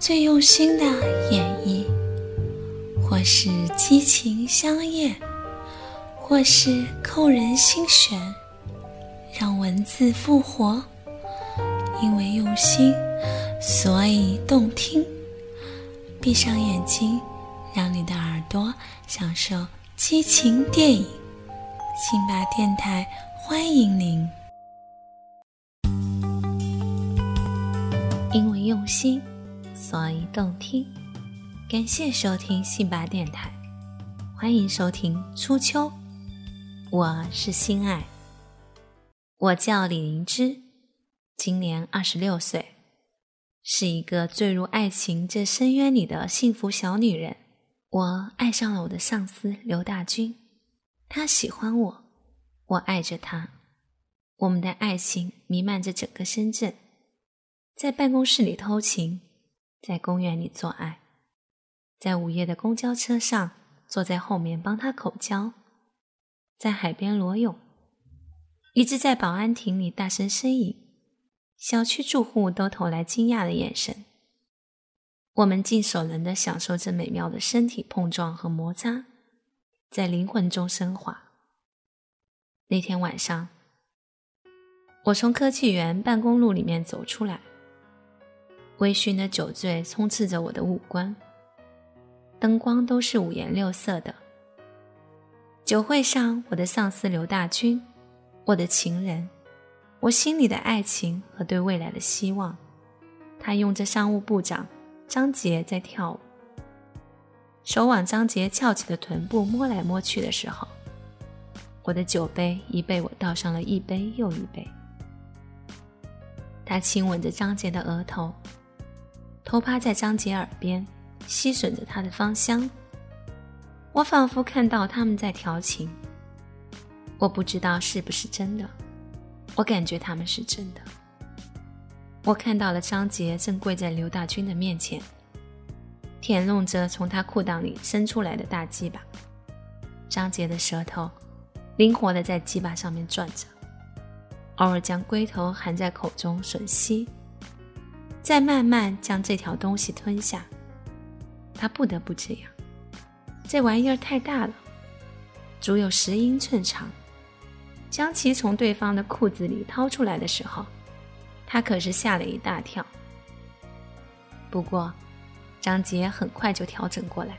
最用心的演绎，或是激情相艳，或是扣人心弦，让文字复活。因为用心，所以动听。闭上眼睛，让你的耳朵享受激情电影。辛巴电台欢迎您。因为用心。所以动听，感谢收听信巴电台，欢迎收听初秋，我是心爱，我叫李灵芝，今年二十六岁，是一个坠入爱情这深渊里的幸福小女人。我爱上了我的上司刘大军，他喜欢我，我爱着他，我们的爱情弥漫着整个深圳，在办公室里偷情。在公园里做爱，在午夜的公交车上坐在后面帮他口交，在海边裸泳，一直在保安亭里大声呻吟，小区住户都投来惊讶的眼神。我们尽所能的享受着美妙的身体碰撞和摩擦，在灵魂中升华。那天晚上，我从科技园办公路里面走出来。微醺的酒醉充斥着我的五官，灯光都是五颜六色的。酒会上，我的上司刘大军，我的情人，我心里的爱情和对未来的希望，他用着商务部长张杰在跳舞，手往张杰翘起的臀部摸来摸去的时候，我的酒杯已被我倒上了一杯又一杯。他亲吻着张杰的额头。偷趴在张杰耳边，吸吮着他的芳香。我仿佛看到他们在调情。我不知道是不是真的，我感觉他们是真的。我看到了张杰正跪在刘大军的面前，舔弄着从他裤裆里伸出来的大鸡巴。张杰的舌头灵活地在鸡巴上面转着，偶尔将龟头含在口中吮吸。再慢慢将这条东西吞下，他不得不这样。这玩意儿太大了，足有十英寸长。将其从对方的裤子里掏出来的时候，他可是吓了一大跳。不过，张杰很快就调整过来，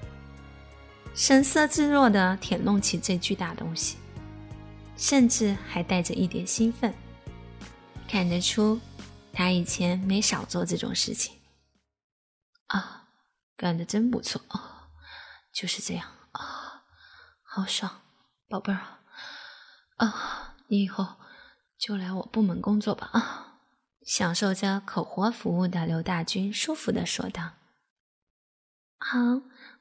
神色自若地舔弄起这巨大东西，甚至还带着一点兴奋，看得出。他以前没少做这种事情，啊，干的真不错哦，就是这样啊，好爽，宝贝儿啊，你以后就来我部门工作吧啊！享受着口活服务的刘大军舒服的说道：“好，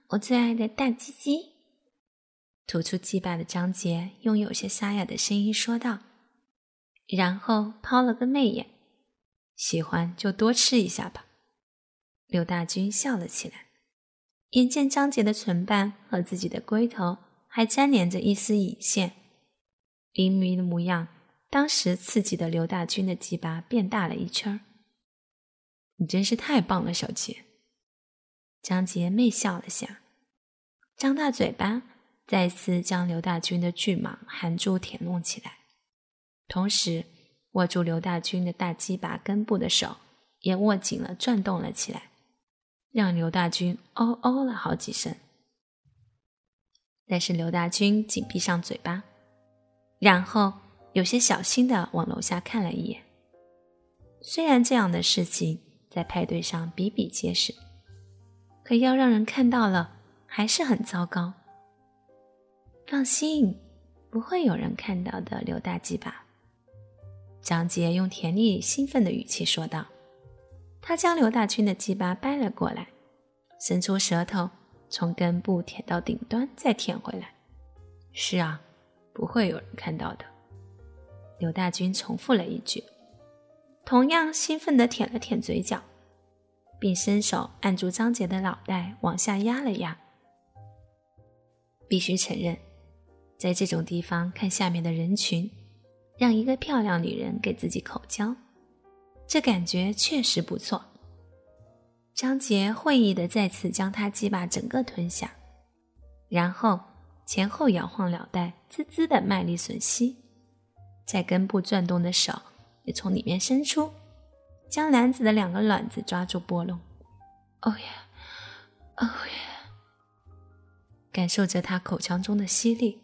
我最爱的大鸡鸡。”吐出鸡巴的张杰用有些沙哑的声音说道，然后抛了个媚眼。喜欢就多吃一下吧。刘大军笑了起来，眼见张杰的唇瓣和自己的龟头还粘连着一丝隐线，淫迷的模样，当时刺激的刘大军的鸡巴变大了一圈你真是太棒了，小杰。张杰媚笑了下，张大嘴巴再次将刘大军的巨蟒含住舔弄起来，同时。握住刘大军的大鸡巴根部的手也握紧了，转动了起来，让刘大军哦哦了好几声。但是刘大军紧闭上嘴巴，然后有些小心的往楼下看了一眼。虽然这样的事情在派对上比比皆是，可要让人看到了还是很糟糕。放心，不会有人看到的，刘大鸡巴。张杰用甜蜜兴奋的语气说道：“他将刘大军的鸡巴掰了过来，伸出舌头，从根部舔到顶端，再舔回来。是啊，不会有人看到的。刘大军重复了一句，同样兴奋地舔了舔嘴角，并伸手按住张杰的脑袋往下压了压。必须承认，在这种地方看下面的人群，让一个漂亮女人给自己口交，这感觉确实不错。张杰会意的再次将他鸡巴整个吞下，然后前后摇晃脑袋，滋滋的卖力吮吸，在根部转动的手也从里面伸出，将男子的两个卵子抓住拨弄。哦耶，哦耶。感受着他口腔中的吸力，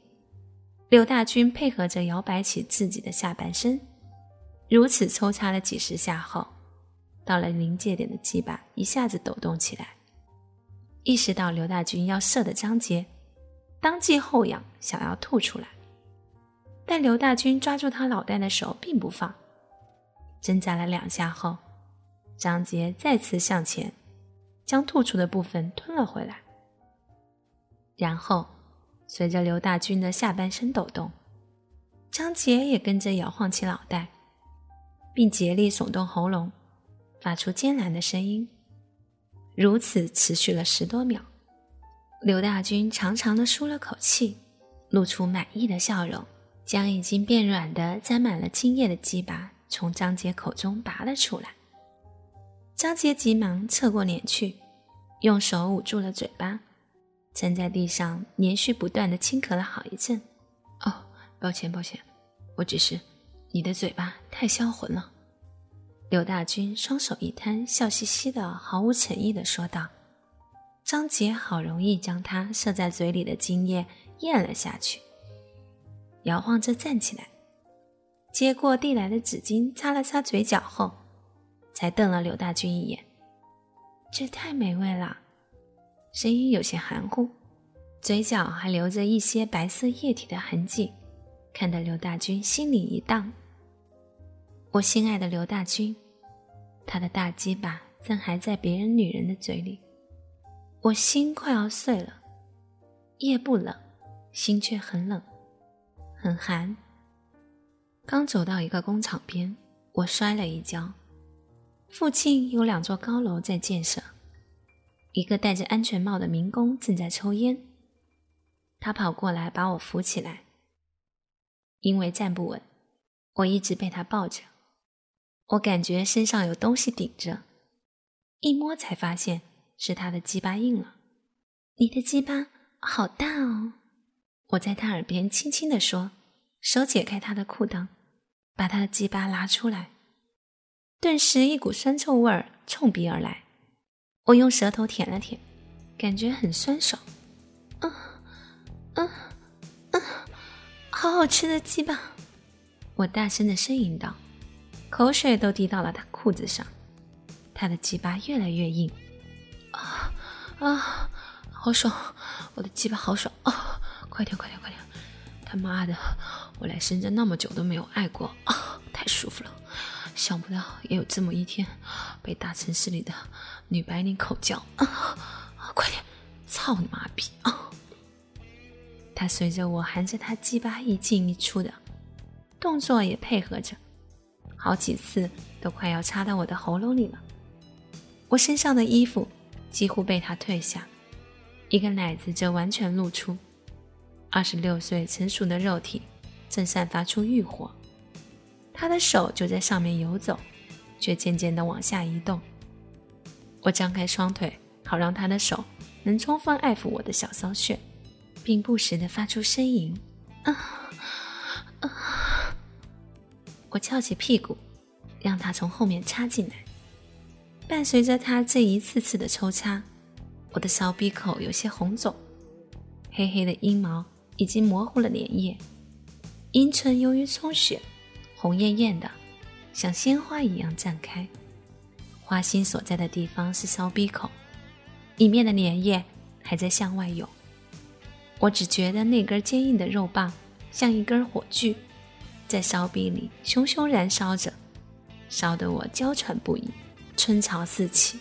刘大军配合着摇摆起自己的下半身，如此抽插了几十下后，到了临界点的鸡巴一下子抖动起来。意识到刘大军要射的张杰，当即后仰想要吐出来，但刘大军抓住他脑袋的手并不放，挣扎了两下后，张杰再次向前，将吐出的部分吞了回来。然后，随着刘大军的下半身抖动，张杰也跟着摇晃起脑袋，并竭力耸动喉咙，发出艰难的声音。如此持续了十多秒，刘大军长长的舒了口气，露出满意的笑容，将已经变软的、沾满了精液的鸡巴从张杰口中拔了出来。张杰急忙侧过脸去，用手捂住了嘴巴。站在地上，连续不断的轻咳了好一阵。哦，抱歉抱歉，我只是你的嘴巴太销魂了。刘大军双手一摊，笑嘻嘻的，毫无诚意的说道。张杰好容易将他射在嘴里的精液咽了下去，摇晃着站起来，接过递来的纸巾擦了擦嘴角后，才瞪了刘大军一眼。这太美味了。声音有些含糊，嘴角还留着一些白色液体的痕迹，看得刘大军心里一荡。我心爱的刘大军，他的大鸡巴正还在别人女人的嘴里，我心快要碎了。夜不冷，心却很冷，很寒。刚走到一个工厂边，我摔了一跤。附近有两座高楼在建设。一个戴着安全帽的民工正在抽烟，他跑过来把我扶起来。因为站不稳，我一直被他抱着。我感觉身上有东西顶着，一摸才发现是他的鸡巴硬了。你的鸡巴好大哦！我在他耳边轻轻地说，手解开他的裤裆，把他的鸡巴拉出来，顿时一股酸臭味儿冲鼻而来。我用舌头舔了舔，感觉很酸爽。嗯，嗯，嗯，好好吃的鸡巴！我大声的呻吟道，口水都滴到了他裤子上。他的鸡巴越来越硬，啊啊，好爽！我的鸡巴好爽啊！快点，快点，快点！他妈的，我来深圳那么久都没有爱过啊，太舒服了！想不到也有这么一天，被大城市里的女白领口叫啊！快点，操你妈逼啊！他随着我含着他鸡巴一进一出的动作也配合着，好几次都快要插到我的喉咙里了。我身上的衣服几乎被他褪下，一个奶子则完全露出，二十六岁成熟的肉体正散发出欲火。他的手就在上面游走，却渐渐地往下移动。我张开双腿，好让他的手能充分爱抚我的小骚穴，并不时地发出呻吟。啊啊！我翘起屁股，让他从后面插进来。伴随着他这一次次的抽插，我的骚逼口有些红肿，黑黑的阴毛已经模糊了粘液，阴唇由于充血。红艳艳的，像鲜花一样绽开。花心所在的地方是烧鼻口，里面的粘液还在向外涌。我只觉得那根坚硬的肉棒像一根火炬，在烧鼻里熊熊燃烧着，烧得我娇喘不已，春潮四起。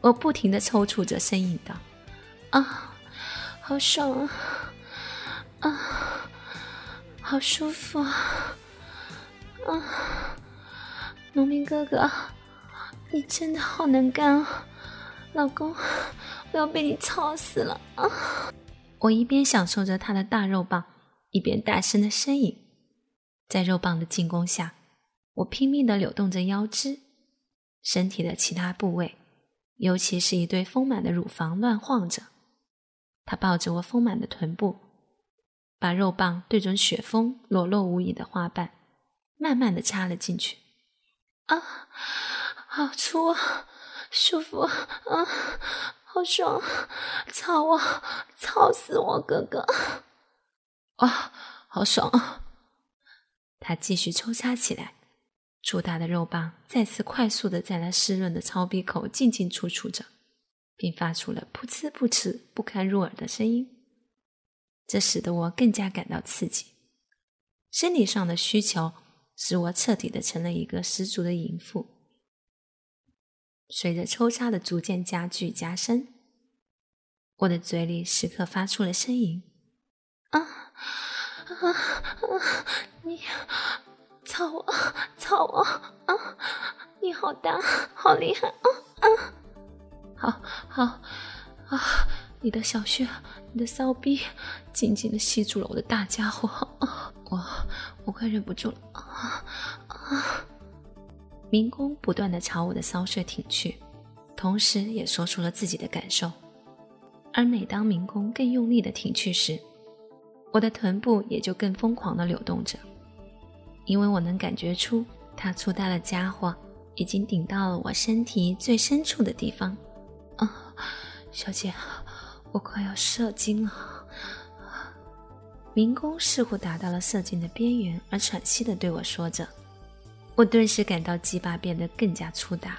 我不停地抽搐着，呻吟道：“啊，好爽啊！啊，好舒服啊！啊，农民哥哥，你真的好能干啊！老公，我要被你操死了啊！”我一边享受着他的大肉棒，一边大声的呻吟。在肉棒的进攻下，我拼命的扭动着腰肢，身体的其他部位，尤其是一对丰满的乳房乱晃着。他抱着我丰满的臀部，把肉棒对准雪峰裸露无遗的花瓣，慢慢的插了进去。啊，好粗啊，舒服啊，好爽，操我，操死我哥哥！啊，好爽啊！他继续抽插起来，粗大的肉棒再次快速的在那湿润的操逼口进进出出着，并发出了噗呲噗呲不堪入耳的声音。这使得我更加感到刺激，生理上的需求使我彻底的成了一个十足的淫妇。随着抽插的逐渐加剧加深，我的嘴里时刻发出了呻吟。啊！啊啊！你操我，操我啊！你好大，好厉害啊啊！好好啊！你的小穴，你的骚逼，紧紧的吸住了我的大家伙啊！我我快忍不住了啊啊！民工不断的朝我的骚穴挺去，同时也说出了自己的感受。而每当民工更用力的挺去时，我的臀部也就更疯狂地扭动着，因为我能感觉出他粗大的家伙已经顶到了我身体最深处的地方。啊，小姐，我快要射精了。民工似乎达到了射精的边缘，而喘息地对我说着。我顿时感到鸡巴变得更加粗大，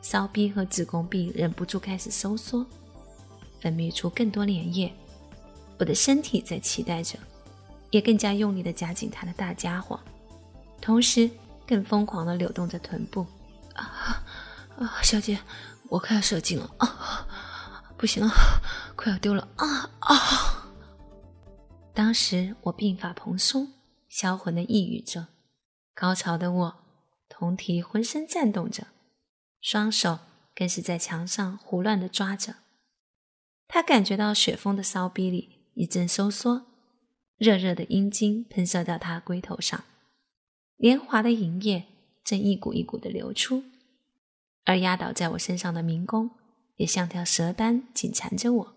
骚逼和子宫壁忍不住开始收缩，分泌出更多粘液。我的身体在期待着，也更加用力的夹紧他的大家伙，同时更疯狂的扭动着臀部。啊啊，小姐，我快要射精了啊！不行了，快要丢了啊啊！当时我鬓发蓬松，销魂的呓语着，高潮的我同体浑身颤动着，双手更是在墙上胡乱的抓着。他感觉到雪峰的骚逼里。一阵收缩，热热的阴茎喷射到他龟头上，连滑的银液正一股一股的流出，而压倒在我身上的民工也像条蛇般紧缠着我，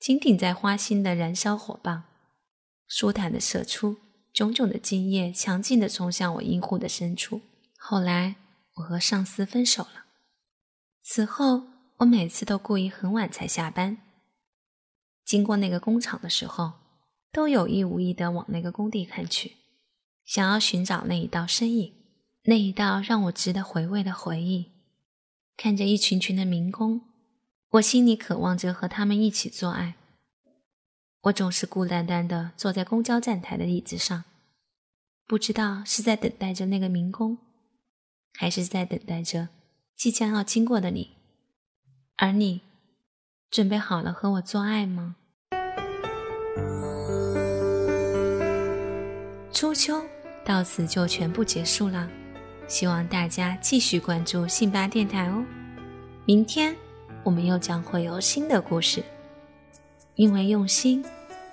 紧顶在花心的燃烧火棒，舒坦的射出，炯炯的精液强劲的冲向我阴户的深处。后来我和上司分手了，此后我每次都故意很晚才下班。经过那个工厂的时候，都有意无意的往那个工地看去，想要寻找那一道身影，那一道让我值得回味的回忆。看着一群群的民工，我心里渴望着和他们一起做爱。我总是孤单单的坐在公交站台的椅子上，不知道是在等待着那个民工，还是在等待着即将要经过的你，而你。准备好了和我做爱吗？初秋到此就全部结束了，希望大家继续关注信巴电台哦。明天我们又将会有新的故事，因为用心，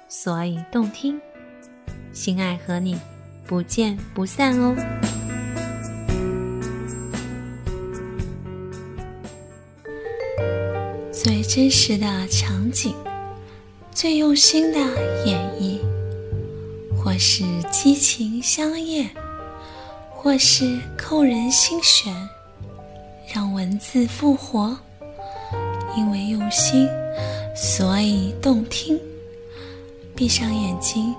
所以动听。心爱和你不见不散哦。最真实的场景，最用心的演绎，或是激情香艳，或是扣人心弦，让文字复活。因为用心，所以动听。闭上眼睛，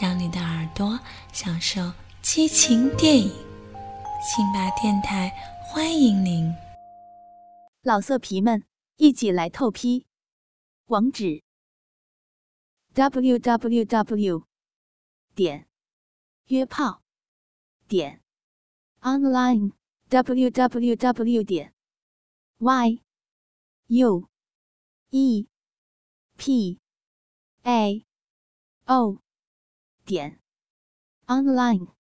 让你的耳朵享受激情电影。辛巴电台欢迎您，老色皮们。一起来透批，网址：w w w 点约炮点 online w w w 点 y U E P A O 点 online。